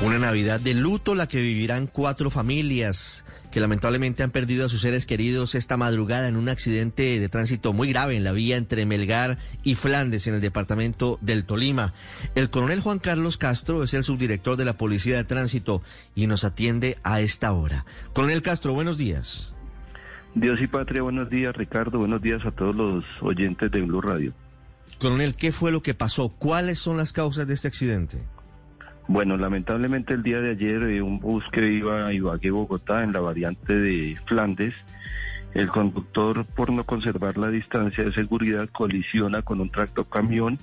Una Navidad de luto la que vivirán cuatro familias que lamentablemente han perdido a sus seres queridos esta madrugada en un accidente de tránsito muy grave en la vía entre Melgar y Flandes en el departamento del Tolima. El coronel Juan Carlos Castro es el subdirector de la Policía de Tránsito y nos atiende a esta hora. Coronel Castro, buenos días. Dios y patria, buenos días Ricardo, buenos días a todos los oyentes de Blue Radio. Coronel, ¿qué fue lo que pasó? ¿Cuáles son las causas de este accidente? Bueno, lamentablemente el día de ayer eh, un bus que iba a Ibagué, Bogotá, en la variante de Flandes, el conductor, por no conservar la distancia de seguridad, colisiona con un tractocamión.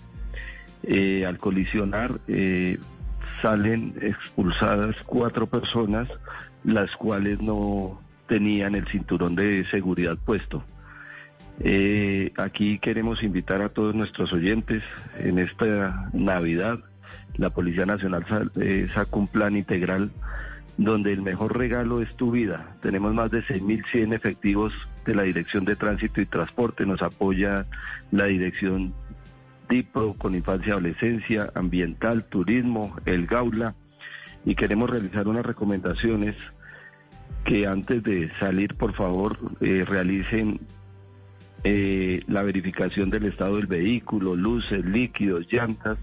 Eh, al colisionar, eh, salen expulsadas cuatro personas, las cuales no tenían el cinturón de seguridad puesto. Eh, aquí queremos invitar a todos nuestros oyentes en esta Navidad la Policía Nacional eh, saca un plan integral donde el mejor regalo es tu vida. Tenemos más de 6.100 efectivos de la Dirección de Tránsito y Transporte, nos apoya la Dirección DIPRO con infancia y adolescencia, ambiental, turismo, el Gaula, y queremos realizar unas recomendaciones que antes de salir, por favor, eh, realicen eh, la verificación del estado del vehículo, luces, líquidos, llantas,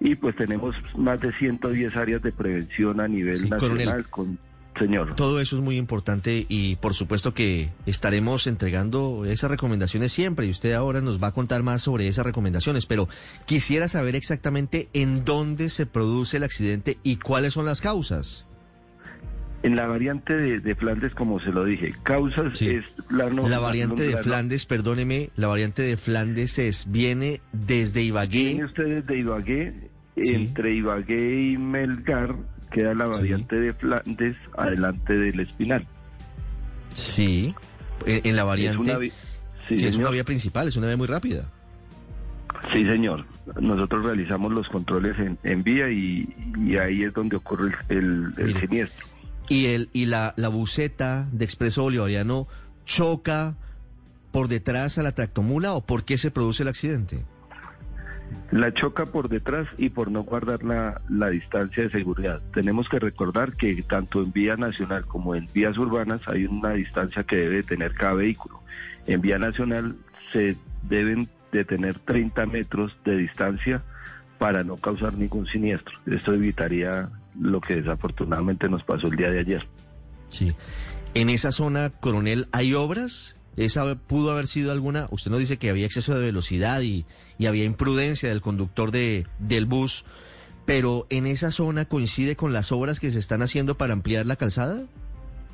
y pues tenemos más de 110 áreas de prevención a nivel nacional con Señor. Todo eso es muy importante y por supuesto que estaremos entregando esas recomendaciones siempre y usted ahora nos va a contar más sobre esas recomendaciones, pero quisiera saber exactamente en dónde se produce el accidente y cuáles son las causas. En la variante de, Flandes, como se lo dije, causas es la, la variante de Flandes, perdóneme, la variante de Flandes es, viene desde Ibagué. Viene usted desde Ibagué, entre Ibagué y Melgar queda la variante de Flandes adelante del Espinal. Sí, en, la variante es que es una vía principal, es una vía muy rápida. Sí, señor. Nosotros realizamos los controles en, vía y, ahí es donde ocurre el, siniestro. ¿Y, el, y la, la buceta de Expreso Bolivariano choca por detrás a la tractomula o por qué se produce el accidente? La choca por detrás y por no guardar la, distancia de seguridad. Tenemos que recordar que tanto en vía nacional como en vías urbanas hay una distancia que debe tener cada vehículo. En vía nacional se deben de tener 30 metros de distancia para no causar ningún siniestro. Esto evitaría lo que desafortunadamente nos pasó el día de ayer. Sí. En esa zona, coronel, ¿hay obras? Esa pudo haber sido alguna, usted nos dice que había exceso de velocidad y, había imprudencia del conductor de, del bus, pero ¿en esa zona coincide con las obras que se están haciendo para ampliar la calzada?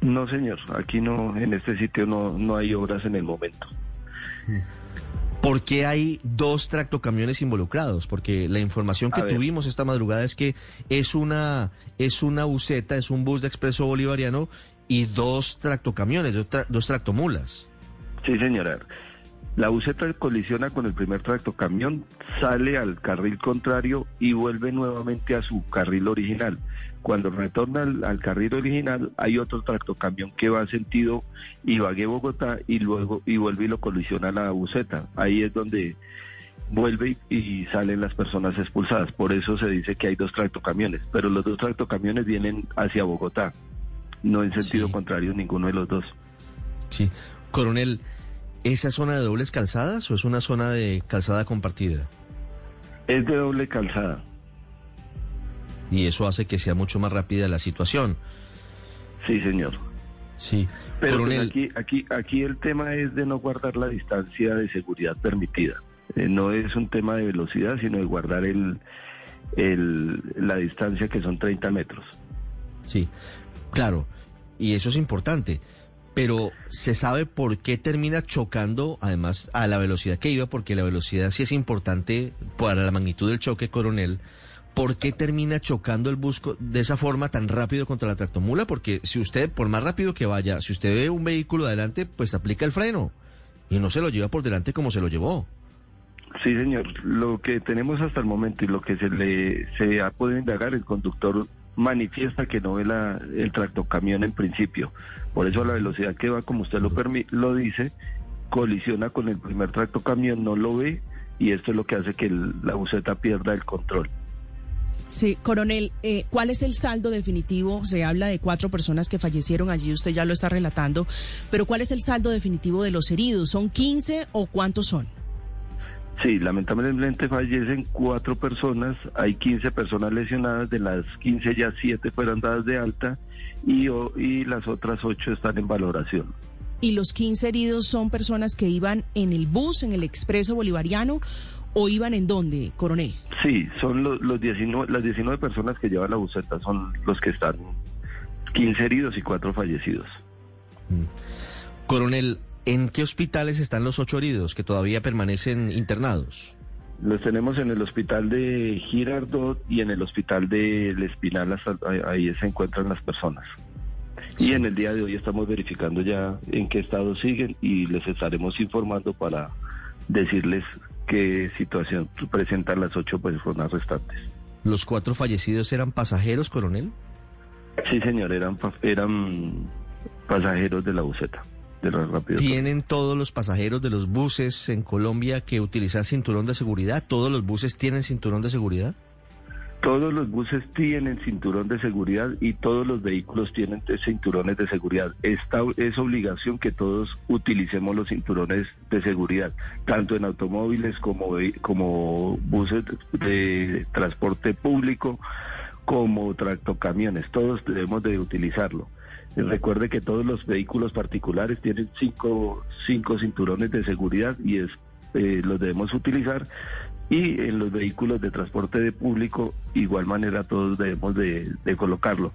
No, señor, aquí no, en este sitio no, no hay obras en el momento. ¿Por qué hay dos tractocamiones involucrados? Porque la información que tuvimos esta madrugada es que es una, es una buseta, es un bus de expreso bolivariano y dos tractocamiones, dos tractomulas. Sí, señora. La buseta colisiona con el primer tractocamión, sale al carril contrario y vuelve nuevamente a su carril original. Cuando retorna al, carril original, hay otro tractocamión que va sentido Ibagué-Bogotá y luego y vuelve y lo colisiona la buseta. Ahí es donde vuelve y, salen las personas expulsadas. Por eso se dice que hay dos tractocamiones, pero los dos tractocamiones vienen hacia Bogotá, no en sentido contrario ninguno de los dos. Sí, coronel. ¿Esa zona de dobles calzadas o es una zona de calzada compartida? Es de doble calzada. Y eso hace que sea mucho más rápida la situación. Sí, señor. Sí. Pero pues aquí, aquí, aquí el tema es de no guardar la distancia de seguridad permitida. Eh, no es un tema de velocidad, sino de guardar el, el, la distancia que son 30 metros. Sí, claro. Y eso es importante pero ¿se sabe por qué termina chocando, además, a la velocidad que iba? Porque la velocidad sí es importante para la magnitud del choque, coronel. ¿Por qué termina chocando el bus de esa forma tan rápido contra la tractomula? Porque si usted, por más rápido que vaya, si usted ve un vehículo adelante, pues aplica el freno y no se lo lleva por delante como se lo llevó. Sí, señor. Lo que tenemos hasta el momento y lo que se le se ha podido indagar, el conductor manifiesta que no ve la, el tractocamión en principio. Por eso la velocidad que va, como usted lo, lo dice, colisiona con el primer tractocamión, no lo ve y esto es lo que hace que la buseta pierda el control. Sí, coronel, eh, ¿cuál es el saldo definitivo? Se habla de cuatro personas que fallecieron allí, usted ya lo está relatando, pero ¿cuál es el saldo definitivo de los heridos? ¿Son 15 o cuántos son? Sí, lamentablemente fallecen cuatro personas, hay 15 personas lesionadas, de las 15 ya siete fueron dadas de alta y, y las otras ocho están en valoración. ¿Y los 15 heridos son personas que iban en el bus, en el expreso bolivariano o iban en dónde, coronel? Sí, son los, los 19, las 19 personas que llevan la buseta, son los que están 15 heridos y 4 fallecidos. Mm. Coronel, ¿en qué hospitales están los 8 heridos que todavía permanecen internados? Los tenemos en el hospital de Girardot y en el hospital del Espinal, ahí se encuentran las personas. Y en el día de hoy estamos verificando ya en qué estado siguen y les estaremos informando para decirles qué situación presentan las ocho personas restantes. ¿Los cuatro fallecidos eran pasajeros, coronel? Sí, señor, eran, eran pasajeros de la buseta. De ¿Tienen todos los pasajeros de los buses en Colombia que utilizar cinturón de seguridad? ¿Todos los buses tienen cinturón de seguridad? Todos los buses tienen cinturón de seguridad y todos los vehículos tienen cinturones de seguridad. Esta es obligación que todos utilicemos los cinturones de seguridad, tanto en automóviles como, como buses de transporte público, como tractocamiones. Todos debemos de utilizarlo. Recuerde que todos los vehículos particulares tienen cinco, cinco cinturones de seguridad y es, eh, los debemos utilizar y en los vehículos de transporte de público igual manera todos debemos de, colocarlo.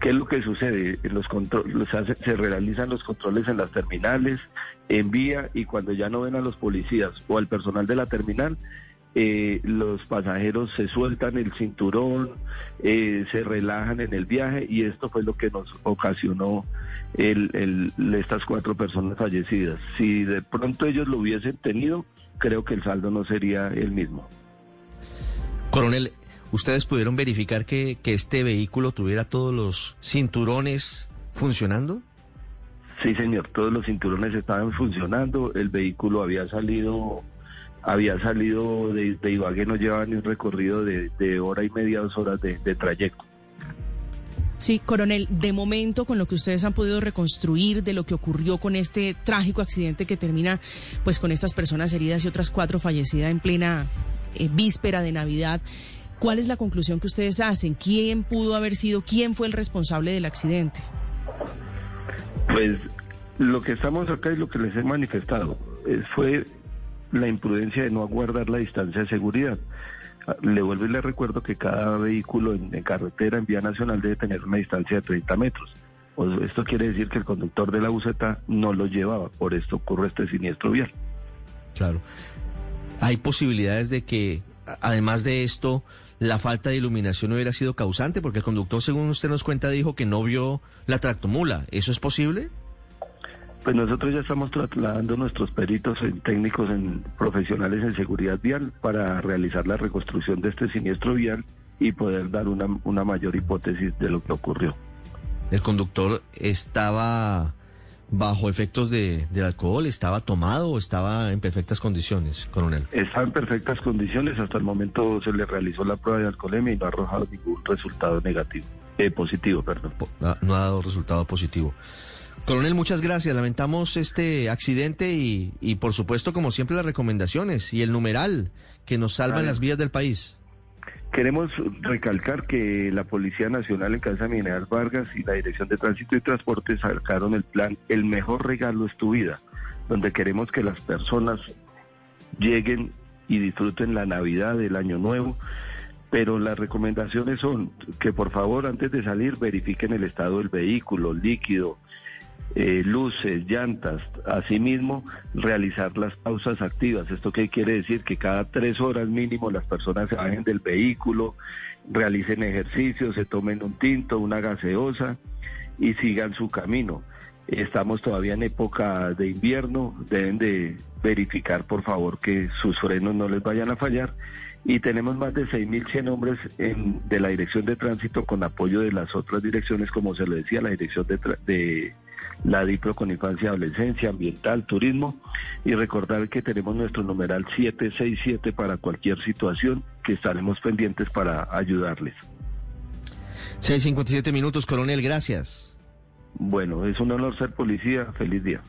¿Qué es lo que sucede? Los controles, se realizan los controles en las terminales, en vía y cuando ya no ven a los policías o al personal de la terminal, eh, los pasajeros se sueltan el cinturón, eh, se relajan en el viaje y esto fue lo que nos ocasionó el, estas cuatro personas fallecidas. Si de pronto ellos lo hubiesen tenido, creo que el saldo no sería el mismo. Coronel, ¿ustedes pudieron verificar que, que este vehículo tuviera todos los cinturones funcionando? Sí, señor, todos los cinturones estaban funcionando, el vehículo había salido había salido de, de Ibagué, no llevaba ni un recorrido de, de, hora y media, dos horas de, de trayecto. Sí, coronel, de momento con lo que ustedes han podido reconstruir de lo que ocurrió con este trágico accidente que termina pues con estas personas heridas y otras cuatro fallecidas en plena eh, víspera de Navidad, ¿cuál es la conclusión que ustedes hacen? ¿Quién pudo haber sido, quién fue el responsable del accidente? Pues lo que estamos acá y lo que les he manifestado eh, fue la imprudencia de no aguardar la distancia de seguridad. Le vuelvo y le recuerdo que cada vehículo en, carretera, en vía nacional, debe tener una distancia de 30 metros. esto quiere decir que el conductor de la buseta no lo llevaba, por esto ocurre este siniestro vial. Claro. Hay posibilidades de que, además de esto, la falta de iluminación hubiera sido causante, porque el conductor, según usted nos cuenta, dijo que no vio la tractomula. ¿Eso es posible? Pues nosotros ya estamos trasladando nuestros peritos en técnicos en profesionales en seguridad vial para realizar la reconstrucción de este siniestro vial y poder dar una, una mayor hipótesis de lo que ocurrió. ¿El conductor estaba bajo efectos de, del alcohol? ¿Estaba tomado o estaba en perfectas condiciones, coronel? Estaba en perfectas condiciones. Hasta el momento se le realizó la prueba de alcoholemia y no ha arrojado ningún resultado negativo. Eh, positivo, perdón. no ha dado resultado positivo. Coronel, muchas gracias. Lamentamos este accidente y, y, por supuesto, como siempre, las recomendaciones y el numeral que nos salvan las vías del país. Queremos recalcar que la Policía Nacional en Casa Mineral Vargas y la Dirección de Tránsito y Transporte sacaron el plan El mejor regalo es tu vida, donde queremos que las personas lleguen y disfruten la Navidad, del Año Nuevo, pero las recomendaciones son que por favor antes de salir verifiquen el estado del vehículo, líquido, eh, luces, llantas, asimismo realizar las pausas activas. ¿Esto qué quiere decir? Que cada tres horas mínimo las personas se bajen del vehículo, realicen ejercicio, se tomen un tinto, una gaseosa y sigan su camino. Estamos todavía en época de invierno, deben de verificar por favor que sus frenos no les vayan a fallar y tenemos más de 6.100 hombres en, de la Dirección de Tránsito con apoyo de las otras direcciones, como se lo decía, la Dirección de, de la DIPRO con infancia y adolescencia, ambiental, turismo y recordar que tenemos nuestro numeral 767 para cualquier situación que estaremos pendientes para ayudarles. 657 minutos, coronel, gracias. Bueno, es un honor ser policía. Feliz día.